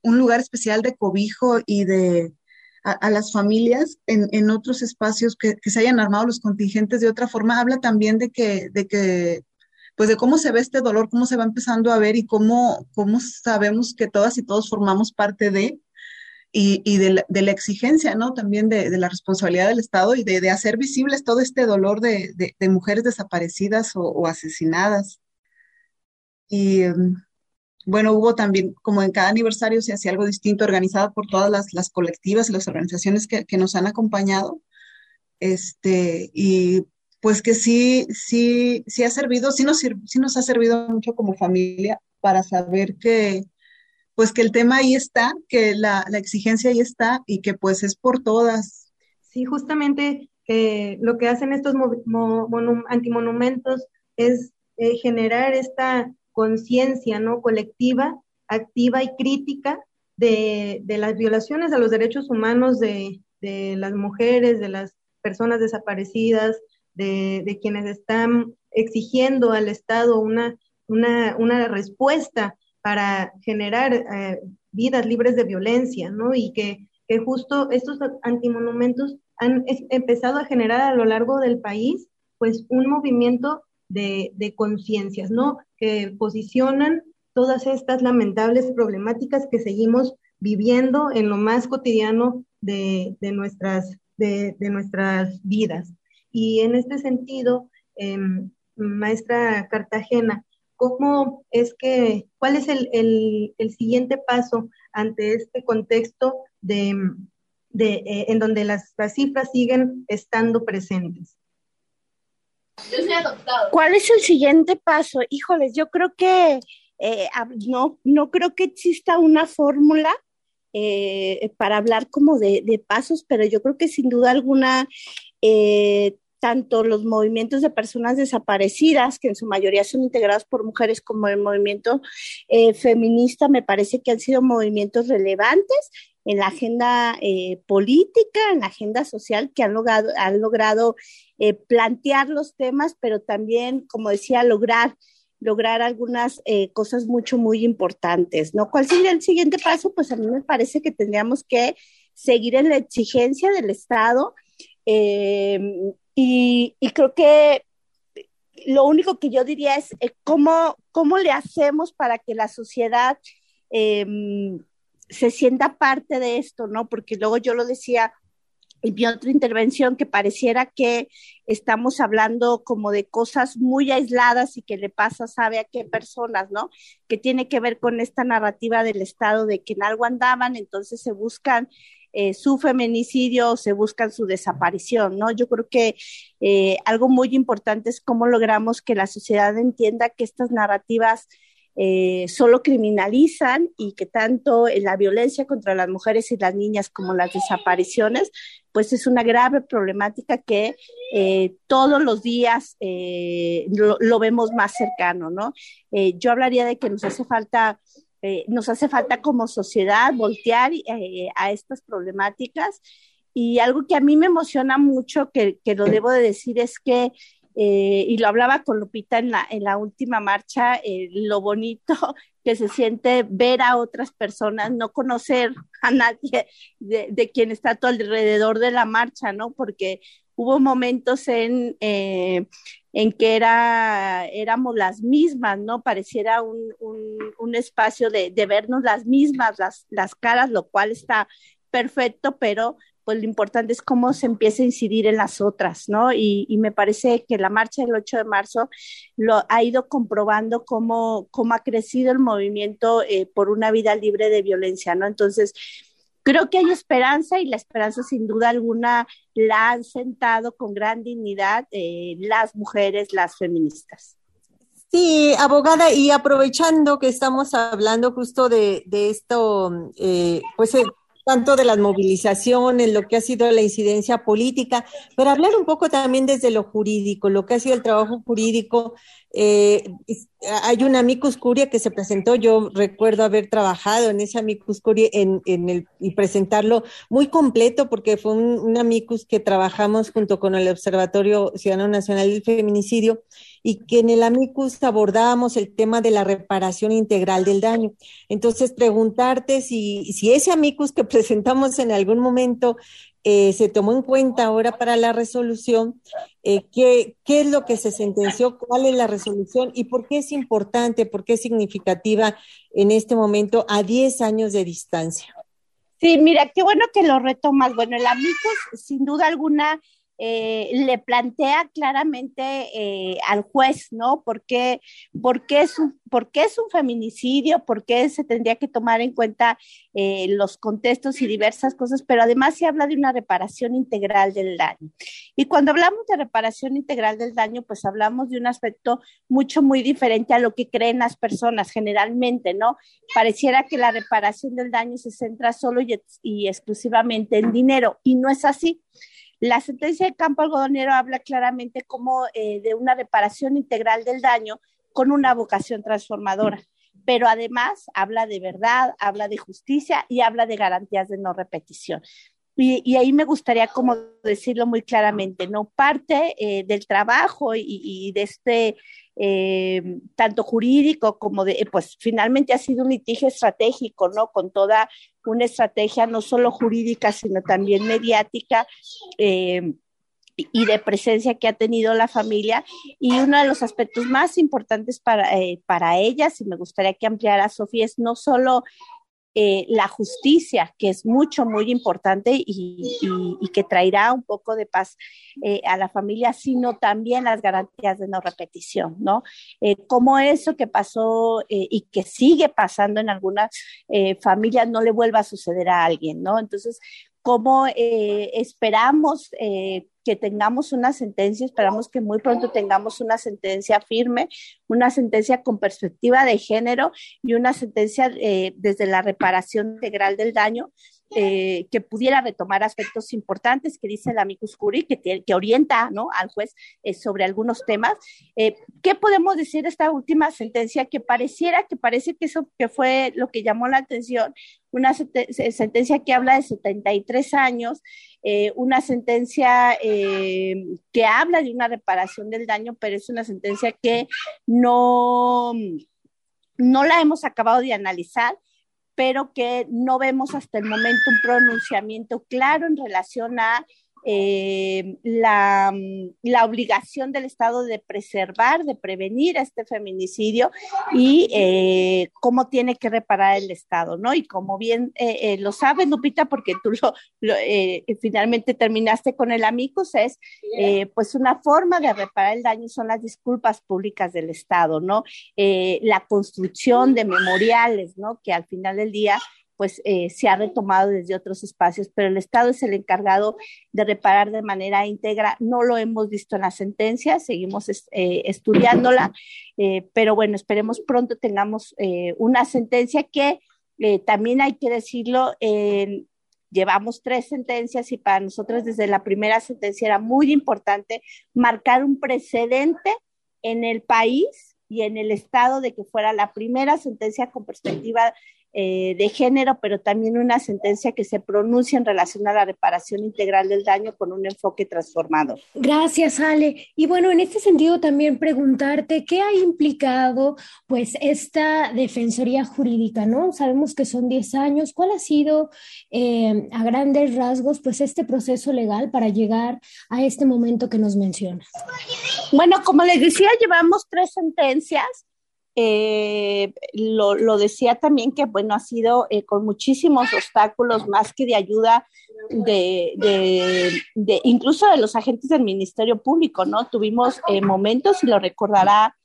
un, lugar especial de cobijo y de a, las familias en, en otros espacios, que, que, se hayan armado los contingentes de otra forma, habla también de que, de que pues de cómo se ve este dolor, cómo se va empezando a ver y cómo, cómo sabemos que todas y todos formamos parte de, y, y de, la, de, la, exigencia, ¿no? También de, de la responsabilidad del Estado y de, de, hacer visibles todo este dolor de, mujeres desaparecidas o, o asesinadas. Y um, bueno, hubo también, como en cada aniversario se hacía algo distinto, organizado por todas las, las colectivas y las organizaciones que, que, nos han acompañado. Este, y pues que sí, sí, sí ha servido, sí nos, sí nos ha servido mucho como familia para saber que, pues que el tema ahí está, que la, la exigencia ahí está y que pues es por todas. Sí, justamente eh, lo que hacen estos antimonumentos es eh, generar esta conciencia ¿no? colectiva, activa y crítica de, de, las violaciones a los derechos humanos de, de las mujeres, de las personas desaparecidas, de, quienes están exigiendo al Estado una, una, una respuesta para generar eh, vidas libres de violencia, ¿no? Y que, que justo estos antimonumentos han empezado a generar a lo largo del país, pues, un movimiento de, de conciencias, ¿no? Que posicionan todas estas lamentables problemáticas que seguimos viviendo en lo más cotidiano de, de nuestras, de, de, nuestras vidas. Y en este sentido, eh, maestra Cartagena, ¿cómo es que, cuál es el, el, el siguiente paso ante este contexto de, de eh, en donde las, las, cifras siguen estando presentes? ¿Cuál es el siguiente paso? Híjoles, yo creo que eh, no, no creo que exista una fórmula eh, para hablar como de, de, pasos, pero yo creo que sin duda alguna eh, tanto los movimientos de personas desaparecidas, que en su mayoría son integrados por mujeres, como el movimiento eh, feminista, me parece que han sido movimientos relevantes en la agenda eh, política, en la agenda social, que han logrado, han logrado plantear los temas, pero también, como decía, lograr lograr algunas cosas mucho, muy importantes, ¿no? ¿Cuál sería el siguiente paso? Pues a mí me parece que tendríamos que seguir en la exigencia del Estado eh, y, creo que lo único que yo diría es eh, cómo, cómo le hacemos para que la sociedad em, se sienta parte de esto, ¿no? Porque luego yo lo decía en mi otra intervención que pareciera que estamos hablando como de cosas muy aisladas y que le pasa sabe a qué personas, ¿no? Que tiene que ver con esta narrativa del Estado de que en algo andaban, entonces se buscan eh, su feminicidio o se buscan su desaparición, ¿no? Yo creo que eh, algo muy importante es cómo logramos que la sociedad entienda que estas narrativas eh, solo criminalizan y que tanto la violencia contra las mujeres y las niñas como las desapariciones, pues es una grave problemática que todos los días lo, lo, vemos más cercano, ¿no? Yo hablaría de que nos hace falta eh, nos hace falta como sociedad voltear eh, a estas problemáticas. Y algo que a mí me emociona mucho, que, que lo debo de decir, es que, eh, y lo hablaba con Lupita en la, en la última marcha, lo bonito que se siente ver a otras personas, no conocer a nadie de, de quien está a tu alrededor de la marcha, ¿no? Porque hubo momentos en, eh, en que era, éramos las mismas, ¿no? Pareciera un, un, espacio de, de, vernos las mismas, las, las caras, lo cual está perfecto, pero pues lo importante es cómo se empieza a incidir en las otras, ¿no? Y, me parece que la marcha del 8 de marzo lo ha ido comprobando cómo, cómo ha crecido el movimiento eh, por una vida libre de violencia, ¿no? Entonces, creo que hay esperanza y la esperanza sin duda alguna la han sentado con gran dignidad eh, las mujeres, las feministas. Sí, abogada, y aprovechando que estamos hablando justo de, esto, eh, pues tanto de las movilizaciones, lo que ha sido la incidencia política, pero hablar un poco también desde lo jurídico, lo que ha sido el trabajo jurídico. Eh, hay una amicus curia que se presentó, yo recuerdo haber trabajado en ese amicus curia en, el, y presentarlo muy completo porque fue un, un amicus que trabajamos junto con el Observatorio Ciudadano Nacional del Feminicidio y que en el amicus abordábamos el tema de la reparación integral del daño. Entonces, preguntarte si, si ese amicus que presentamos en algún momento eh, se tomó en cuenta ahora para la resolución, eh, ¿qué, ¿qué, es lo que se sentenció, cuál es la resolución y por qué es importante, por qué es significativa en este momento a 10 años de distancia. Sí, mira, qué bueno que lo retomas. Bueno, el amicus, sin duda alguna, eh, le plantea claramente eh, al juez, ¿no? ¿Por qué, por, qué es un, ¿Por qué es un feminicidio? ¿Por qué se tendría que tomar en cuenta eh, los contextos y diversas cosas? Pero además se habla de una reparación integral del daño. Y cuando hablamos de reparación integral del daño, pues hablamos de un aspecto mucho, muy diferente a lo que creen las personas generalmente, ¿no? Pareciera que la reparación del daño se centra solo y, y exclusivamente en dinero, y no es así. La sentencia de campo algodonero habla claramente como eh, de una reparación integral del daño con una vocación transformadora, pero además habla de verdad, habla de justicia y habla de garantías de no repetición. Y, ahí me gustaría como decirlo muy claramente, ¿no? Parte eh, del trabajo y, de este eh, tanto jurídico como de, pues finalmente ha sido un litigio estratégico, ¿no? Con toda una estrategia no solo jurídica, sino también mediática. Eh, y de presencia que ha tenido la familia. Y uno de los aspectos más importantes para, eh, para ellas, y me gustaría que ampliara Sofía, es no solo eh, la justicia, que es mucho, muy importante y, que traerá un poco de paz eh, a la familia, sino también las garantías de no repetición, ¿no? Eh, como eso que pasó y que sigue pasando en algunas familias no le vuelva a suceder a alguien, ¿no? Entonces, cómo eh, esperamos eh, que tengamos una sentencia, esperamos que muy pronto tengamos una sentencia firme, una sentencia con perspectiva de género y una sentencia eh, desde la reparación integral del daño eh, que pudiera retomar aspectos importantes que dice el amicus curi, que, orienta al juez eh, sobre algunos temas. Eh, ¿Qué podemos decir de esta última sentencia que pareciera, que parece que eso que fue lo que llamó la atención, una sentencia que habla de 73 años, una sentencia que habla de una reparación del daño, pero es una sentencia que no, no la hemos acabado de analizar pero que no vemos hasta el momento un pronunciamiento claro en relación a eh, la, la, obligación del Estado de preservar, de prevenir este feminicidio y eh, cómo tiene que reparar el Estado, ¿no? Y como bien eh, lo sabes, Lupita, porque tú lo, finalmente terminaste con el amicus, es pues una forma de reparar el daño son las disculpas públicas del Estado, ¿no? la construcción de memoriales, ¿no? Que al final del día pues eh, se ha retomado desde otros espacios, pero el Estado es el encargado de reparar de manera íntegra. No lo hemos visto en la sentencia, seguimos eh, estudiándola, eh, pero bueno, esperemos pronto tengamos una sentencia que también hay que decirlo, llevamos tres sentencias y para nosotros desde la primera sentencia era muy importante marcar un precedente en el país y en el Estado de que fuera la primera sentencia con perspectiva eh, de género, pero también una sentencia que se pronuncia en relación a la reparación integral del daño con un enfoque transformado. Gracias, Ale. Y bueno, en este sentido también preguntarte qué ha implicado pues esta defensoría jurídica, ¿no? Sabemos que son 10 años. ¿Cuál ha sido eh, a grandes rasgos pues este proceso legal para llegar a este momento que nos mencionas? Bueno, como les decía, llevamos tres sentencias eh, lo, decía también que, bueno, ha sido eh, con muchísimos obstáculos, más que de ayuda de, incluso de los agentes del Ministerio Público, ¿no? Tuvimos eh, momentos, y lo recordará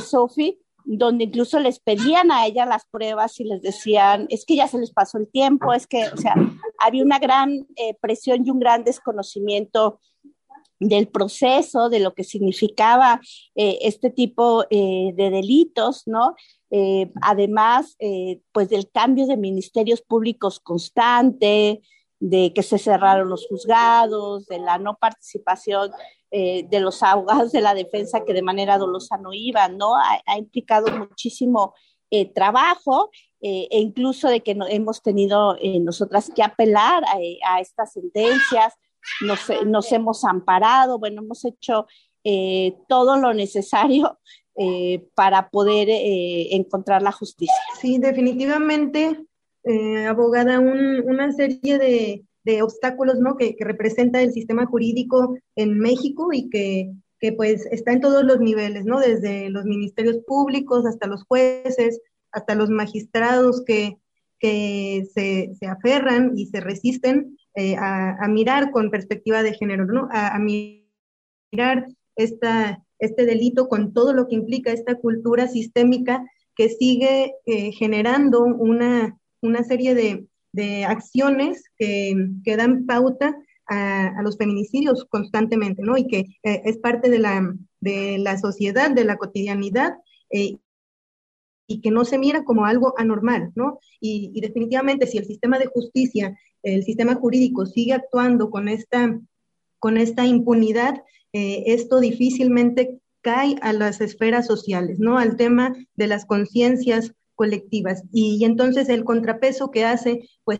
Sofi, donde incluso les pedían a ella las pruebas y les decían, es que ya se les pasó el tiempo, es que, o sea, había una gran presión y un gran desconocimiento del proceso, de lo que significaba eh, este tipo eh, de delitos, ¿no? Eh, además, pues del cambio de ministerios públicos constante, de que se cerraron los juzgados, de la no participación de los abogados de la defensa que de manera dolosa no iban, ¿no? Ha, implicado muchísimo trabajo e incluso de que no, hemos tenido nosotras que apelar a estas sentencias, nos, hemos amparado, bueno, hemos hecho eh, todo lo necesario eh, para poder eh, encontrar la justicia. Sí, definitivamente, abogada, una serie de, obstáculos ¿no? que, representa el sistema jurídico en México y que, pues está en todos los niveles, ¿no? Desde los ministerios públicos hasta los jueces, hasta los magistrados que, se, se aferran y se resisten eh, a, mirar con perspectiva de género, ¿no? A, mirar este delito con todo lo que implica esta cultura sistémica que sigue eh, generando una, una serie de, de acciones que, que, dan pauta a, los feminicidios constantemente, ¿no? Y que eh, es parte de la, de la sociedad, de la cotidianidad, y que no se mira como algo anormal, ¿no? Y, definitivamente si el sistema de justicia el sistema jurídico sigue actuando con esta, con esta impunidad, eh, esto difícilmente cae a las esferas sociales, ¿no? Al tema de las conciencias colectivas. Y, entonces el contrapeso que hace, pues,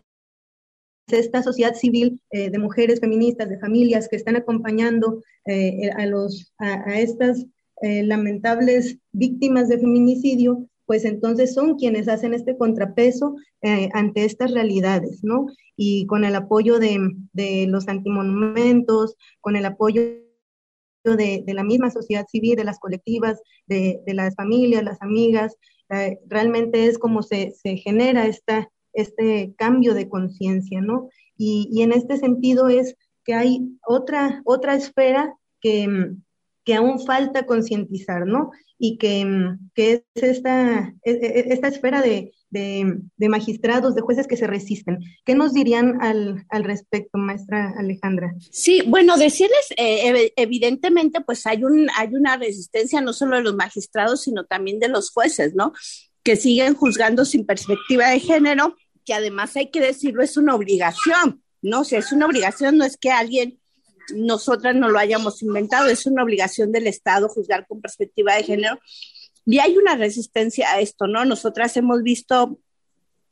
esta sociedad civil eh, de mujeres feministas, de familias que están acompañando eh, a, los, a estas lamentables víctimas de feminicidio, pues entonces son quienes hacen este contrapeso eh, ante estas realidades, ¿no? Y con el apoyo de, de los antimonumentos, con el apoyo de, de, la misma sociedad civil, de las colectivas, de, de las familias, las amigas, eh, realmente es como se, se genera esta, este cambio de conciencia, ¿no? Y, y, en este sentido es que hay otra, otra esfera que, que aún falta concientizar, ¿no? y que, que es esta, e, e, esta esfera de, de, magistrados, de jueces que se resisten. ¿Qué nos dirían al, al respecto, maestra Alejandra? Sí, bueno, decirles, eh, evidentemente, pues hay, un, hay una resistencia no solo de los magistrados, sino también de los jueces, ¿no? Que siguen juzgando sin perspectiva de género, que además hay que decirlo, es una obligación, ¿no? O sea, es una obligación, no es que alguien nosotras no lo hayamos inventado, es una obligación del Estado juzgar con perspectiva de género. Y hay una resistencia a esto, ¿no? Nosotras hemos visto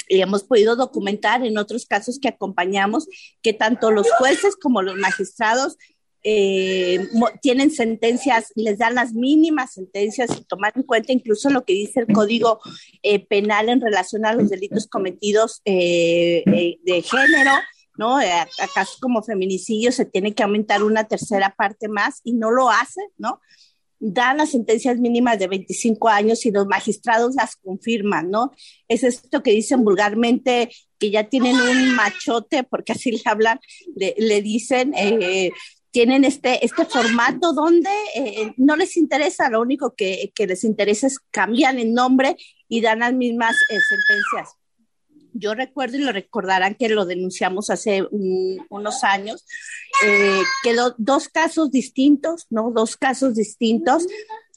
y hemos podido documentar en otros casos que acompañamos que tanto los jueces como los magistrados eh, tienen sentencias, les dan las mínimas sentencias y tomar en cuenta incluso lo que dice el Código eh, Penal en relación a los delitos cometidos eh, de género ¿no? Eh, acaso como feminicidio se tiene que aumentar una tercera parte más y no lo hace, ¿no? Dan las sentencias mínimas de 25 años y los magistrados las confirman, ¿no? Es esto que dicen vulgarmente que ya tienen un machote, porque así le hablan, le, dicen, eh, tienen este, este formato donde eh, no les interesa, lo único que, que, les interesa es cambiar el nombre y dan las mismas sentencias yo recuerdo y lo recordarán que lo denunciamos hace unos años, eh, quedó dos casos distintos, ¿no? Dos casos distintos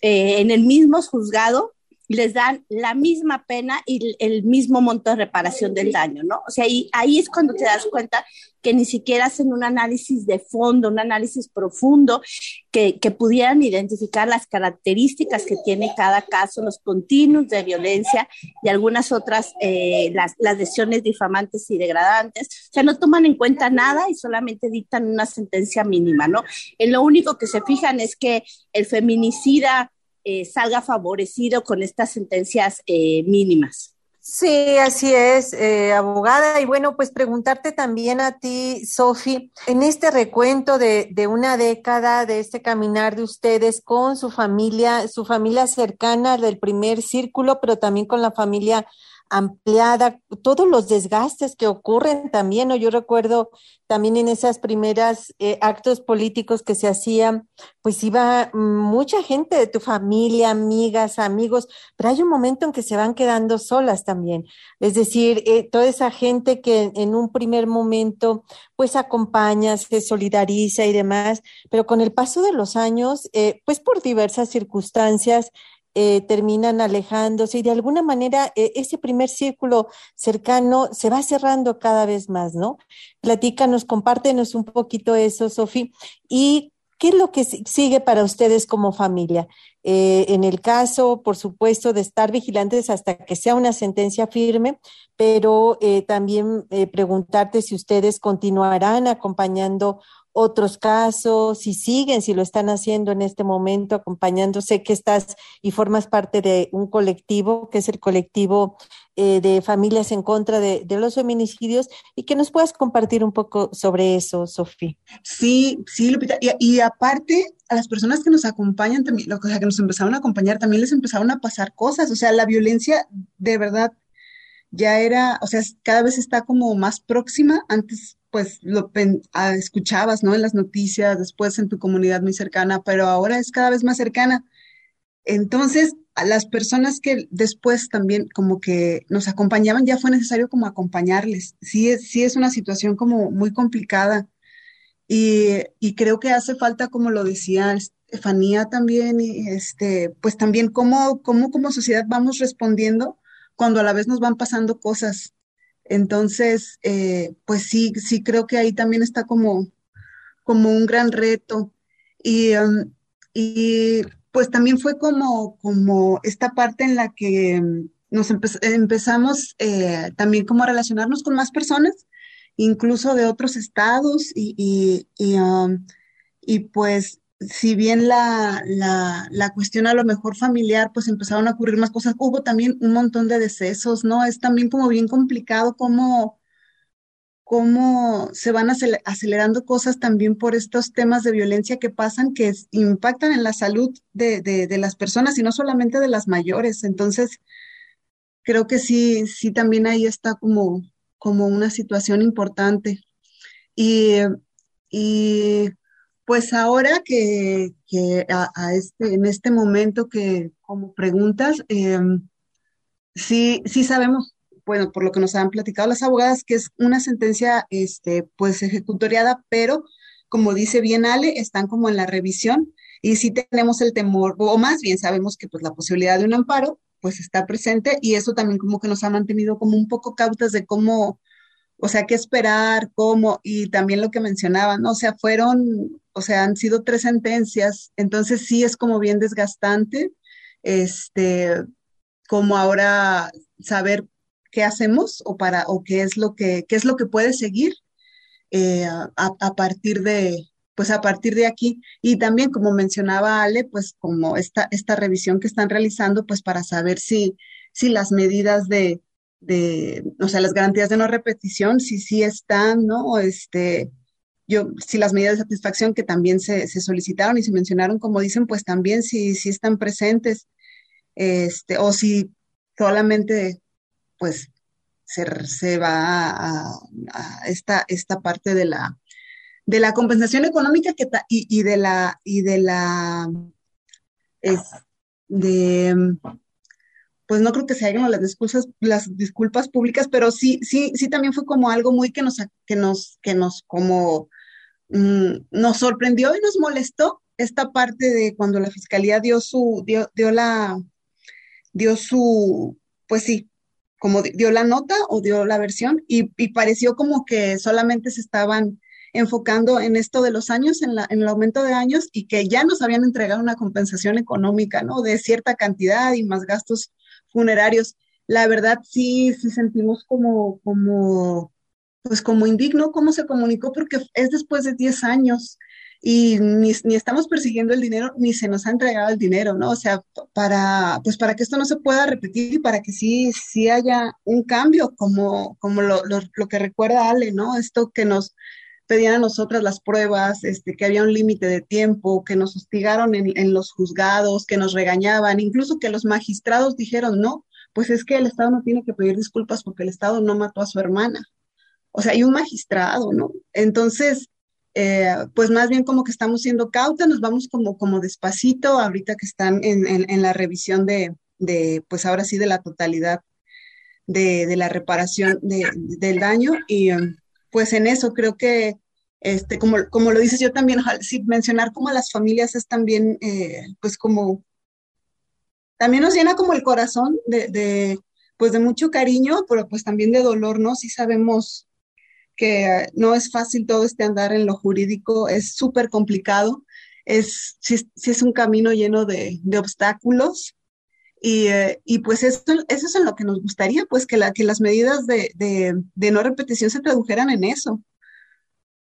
eh, en el mismo juzgado les dan la misma pena y el mismo monto de reparación del daño, ¿no? O sea, ahí, ahí es cuando te das cuenta que ni siquiera hacen un análisis de fondo, un análisis profundo, que, pudieran identificar las características que tiene cada caso, los continuos de violencia y algunas otras, eh, las lesiones difamantes y degradantes. O sea, no toman en cuenta nada y solamente dictan una sentencia mínima, ¿no? En lo único que se fijan es que el feminicida eh, salga favorecido con estas sentencias eh, mínimas. Sí, así es, eh, abogada. Y bueno, pues preguntarte también a ti, Sofi, en este recuento de, de, una década, de este caminar de ustedes con su familia, su familia cercana del primer círculo, pero también con la familia ampliada, todos los desgastes que ocurren también, o yo recuerdo también en esas primeras eh, actos políticos que se hacían, pues iba mucha gente de tu familia, amigas, amigos, pero hay un momento en que se van quedando solas también. Es decir, eh, toda esa gente que en un primer momento pues acompaña, se solidariza y demás, pero con el paso de los años, eh, pues por diversas circunstancias, eh, terminan alejándose y de alguna manera eh, ese primer círculo cercano se va cerrando cada vez más, ¿no? Platícanos, compártenos un poquito eso, Sofi. ¿Y qué es lo que sigue para ustedes como familia? Eh, en el caso, por supuesto, de estar vigilantes hasta que sea una sentencia firme, pero también preguntarte si ustedes continuarán acompañando otros casos, si siguen, si lo están haciendo en este momento, acompañándose, que estás y formas parte de un colectivo, que es el colectivo eh, de familias en contra de, los feminicidios, y que nos puedas compartir un poco sobre eso, Sofía. Sí, sí, Lupita. Y, y, aparte, a las personas que nos acompañan también, o sea, que nos empezaron a acompañar, también les empezaron a pasar cosas. O sea, la violencia de verdad ya era, o sea, cada vez está como más próxima. Antes pues lo ah, escuchabas, ¿no? En las noticias, después en tu comunidad muy cercana, pero ahora es cada vez más cercana. Entonces, a las personas que después también como que nos acompañaban, ya fue necesario como acompañarles. Sí es, sí es una situación como muy complicada y, y creo que hace falta, como lo decía Estefanía también, y este, pues también cómo, cómo como sociedad vamos respondiendo cuando a la vez nos van pasando cosas entonces, eh, pues sí, sí creo que ahí también está como, como un gran reto. Y, um, y pues también fue como, como esta parte en la que um, nos empezamos eh, también como a relacionarnos con más personas, incluso de otros estados, y, y, y, y pues si bien la, la, la, cuestión a lo mejor familiar, pues empezaron a ocurrir más cosas, hubo también un montón de decesos, ¿no? Es también como bien complicado cómo, cómo se van acelerando cosas también por estos temas de violencia que pasan, que impactan en la salud de, de, de, las personas y no solamente de las mayores. Entonces, creo que sí, sí también ahí está como, como una situación importante. Y, y pues ahora que, que a, este, en este momento que como preguntas, eh, sí, sí sabemos, bueno, por lo que nos han platicado las abogadas, que es una sentencia, este, pues ejecutoriada, pero como dice bien Ale, están como en la revisión y sí tenemos el temor, o más bien sabemos que pues la posibilidad de un amparo, pues está presente y eso también como que nos ha mantenido como un poco cautas de cómo, o sea, qué esperar, cómo, y también lo que mencionaban, ¿no? O sea, fueron o sea, han sido tres sentencias, entonces sí es como bien desgastante, este, como ahora saber qué hacemos o para, o qué es lo que, qué es lo que puede seguir eh, a, partir de, pues a partir de aquí. Y también, como mencionaba Ale, pues como esta, esta revisión que están realizando, pues para saber si, si las medidas de, de, o sea, las garantías de no repetición, si sí están, ¿no? Este, yo, si las medidas de satisfacción que también se, se, solicitaron y se mencionaron, como dicen, pues también si, si están presentes, este, o si solamente, pues, se, se va a, esta, esta parte de la, de la compensación económica que y, y, de la, y de la, es, de, pues no creo que se hagan las disculpas, las disculpas públicas, pero sí, sí, sí también fue como algo muy que nos, que nos, que nos como mmm, nos sorprendió y nos molestó esta parte de cuando la fiscalía dio su, dio, dio la, dio su, pues sí, como dio la nota o dio la versión y, y, pareció como que solamente se estaban enfocando en esto de los años, en, la, en el aumento de años y que ya nos habían entregado una compensación económica, ¿no? De cierta cantidad y más gastos funerarios. La verdad sí, sí sentimos como, como, pues como indigno cómo se comunicó, porque es después de 10 años. y ni, ni, estamos persiguiendo el dinero, ni se nos ha entregado el dinero, ¿no? O sea, para, pues para que esto no se pueda repetir y para que sí, sí haya un cambio, como, como lo, lo, lo que recuerda Ale, ¿no? Esto que nos pedían a nosotras las pruebas, este, que había un límite de tiempo, que nos hostigaron en, en los juzgados, que nos regañaban, incluso que los magistrados dijeron, no, pues es que el Estado no tiene que pedir disculpas porque el Estado no mató a su hermana. O sea, hay un magistrado, ¿no? Entonces, eh, pues más bien como que estamos siendo cautas, nos vamos como, como despacito, ahorita que están en, en, la revisión de, de, pues ahora sí, de la totalidad de, de la reparación de, del daño. Y um, pues en eso creo que, este, como, como lo dices yo también, sí, mencionar como las familias es también, eh, pues como, también nos llena como el corazón de, pues de mucho cariño, pero pues también de dolor, ¿no? Sí sabemos que no es fácil todo este andar en lo jurídico, es súper complicado, es, sí, es un camino lleno de obstáculos. Y, eh, y, pues eso, eso es en lo que nos gustaría, pues que, la, que las medidas de, de, de no repetición se tradujeran en eso,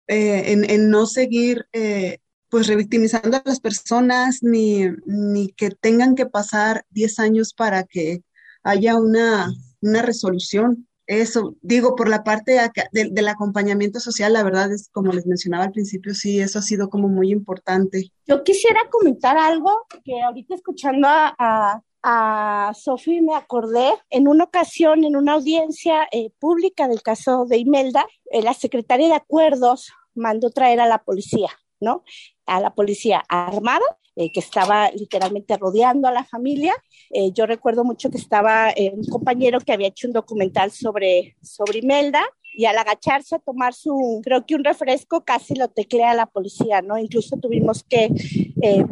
eh, en, en, no seguir eh, pues revictimizando a las personas, ni, ni que tengan que pasar 10 años para que haya una, una resolución eso, digo, por la parte de, del acompañamiento social, la verdad es, como les mencionaba al principio, sí, eso ha sido como muy importante. Yo quisiera comentar algo que ahorita escuchando a, a, a Sofi me acordé, en una ocasión, en una audiencia eh, pública del caso de Imelda, eh, la secretaria de acuerdos mandó traer a la policía, ¿no? A la policía armada eh, que estaba literalmente rodeando a la familia. Eh, yo recuerdo mucho que estaba un compañero que había hecho un documental sobre, sobre Imelda y al agacharse a tomar su, creo que un refresco, casi lo teclea la policía, ¿no? Incluso tuvimos que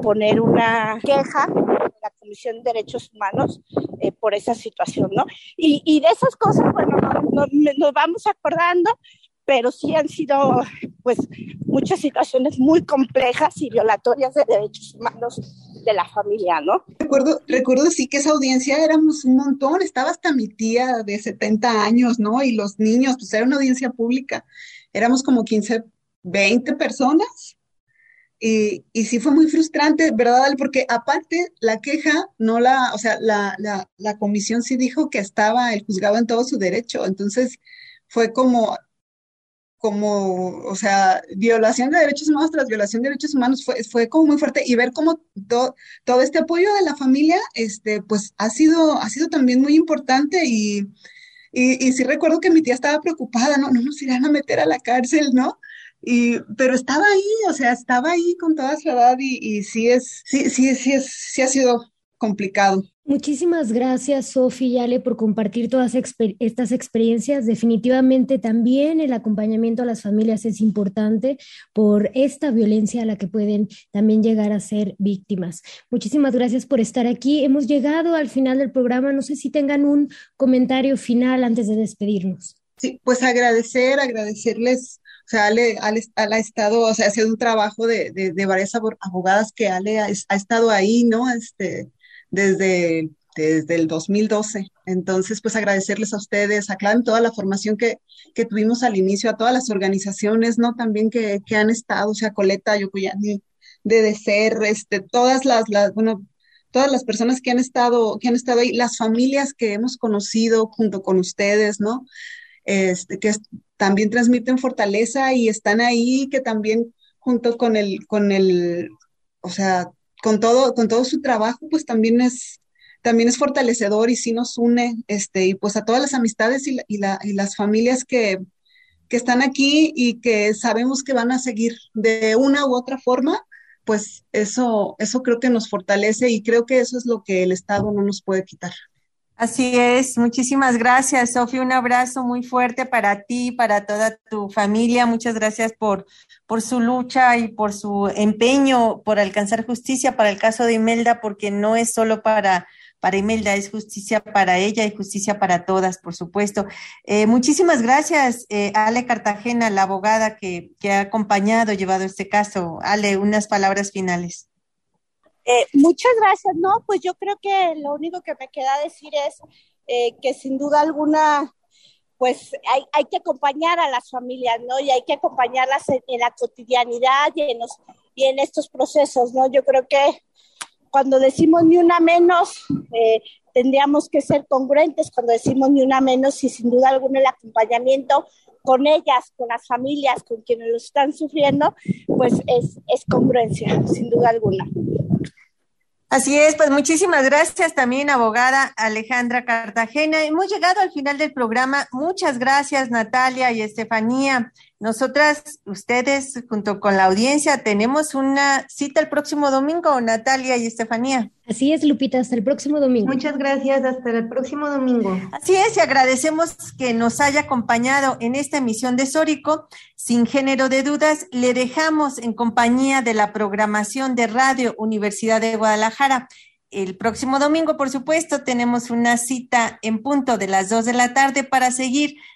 poner una queja la Comisión de Derechos Humanos eh, por esa situación, ¿no? Y, y de esas cosas, bueno, nos, nos, vamos acordando pero sí han sido pues muchas situaciones muy complejas y violatorias de derechos humanos de la familia, ¿no? Recuerdo, recuerdo sí que esa audiencia éramos un montón, estaba hasta mi tía de 70 años, ¿no? Y los niños, pues era una audiencia pública, éramos como 15, 20 personas. Y, y sí fue muy frustrante, ¿verdad? Porque aparte la queja, no la, o sea, la, la, comisión sí dijo que estaba el juzgado en todo su derecho, entonces fue como, como, o sea, violación de derechos humanos tras violación de derechos humanos fue, fue como muy fuerte y ver cómo to, todo este apoyo de la familia, este, pues ha sido, ha sido también muy importante y, y, sí recuerdo que mi tía estaba preocupada, ¿no? No nos irán a meter a la cárcel, ¿no? Y, pero estaba ahí, o sea, estaba ahí con toda su edad y, y sí es, sí, sí, sí es, sí ha sido complicado. Muchísimas gracias, Sofi y Ale, por compartir todas exper estas experiencias. Definitivamente también el acompañamiento a las familias es importante por esta violencia a la que pueden también llegar a ser víctimas. Muchísimas gracias por estar aquí. Hemos llegado al final del programa. No sé si tengan un comentario final antes de despedirnos. Sí, pues agradecer, agradecerles o sea, Ale, Ale, Ale, ha estado, o sea, ha sido un trabajo de, de, de varias abogadas que Ale ha, ha, estado ahí, ¿no? Este, desde, desde el 2012. Entonces, pues agradecerles a ustedes, a Clan, toda la formación que, que tuvimos al inicio, a todas las organizaciones, ¿no? También que, que han estado, o sea, Coleta, Yocuyani, ser, este, todas las, las, bueno, todas las personas que han estado, que han estado ahí, las familias que hemos conocido junto con ustedes, ¿no? Este, que también transmiten fortaleza y están ahí, que también junto con el, con el, o sea, con todo, con todo su trabajo, pues también es, también es fortalecedor y sí nos une, este, y pues a todas las amistades y, la, y, la, y las familias que, que están aquí y que sabemos que van a seguir de una u otra forma, pues eso, eso creo que nos fortalece y creo que eso es lo que el Estado no nos puede quitar. Así es, muchísimas gracias, Sofía. Un abrazo muy fuerte para ti, para toda tu familia. Muchas gracias por, por su lucha y por su empeño por alcanzar justicia para el caso de Imelda, porque no es solo para, para Imelda, es justicia para ella y justicia para todas, por supuesto. Eh, muchísimas gracias, eh, Ale Cartagena, la abogada que, que ha acompañado, llevado este caso. Ale, unas palabras finales. Eh, muchas gracias. No, pues yo creo que lo único que me queda decir es eh, que sin duda alguna, pues hay, hay, que acompañar a las familias, ¿no? Y hay que acompañarlas en, la cotidianidad y en los, y en estos procesos, ¿no? Yo creo que cuando decimos ni una menos, eh, tendríamos que ser congruentes cuando decimos ni una menos y sin duda alguna el acompañamiento con ellas, con las familias, con quienes lo están sufriendo, pues es, es congruencia, sin duda alguna. Así es, pues muchísimas gracias también, abogada Alejandra Cartagena. Hemos llegado al final del programa. Muchas gracias, Natalia y Estefanía. Nosotras, ustedes, junto con la audiencia, tenemos una cita el próximo domingo, Natalia y Estefanía. Así es, Lupita, hasta el próximo domingo. Muchas gracias, hasta el próximo domingo. Así es, y agradecemos que nos haya acompañado en esta emisión de Sórico. Sin género de dudas, le dejamos en compañía de la programación de Radio Universidad de Guadalajara. El próximo domingo, por supuesto, tenemos una cita en punto de las dos de la tarde para seguir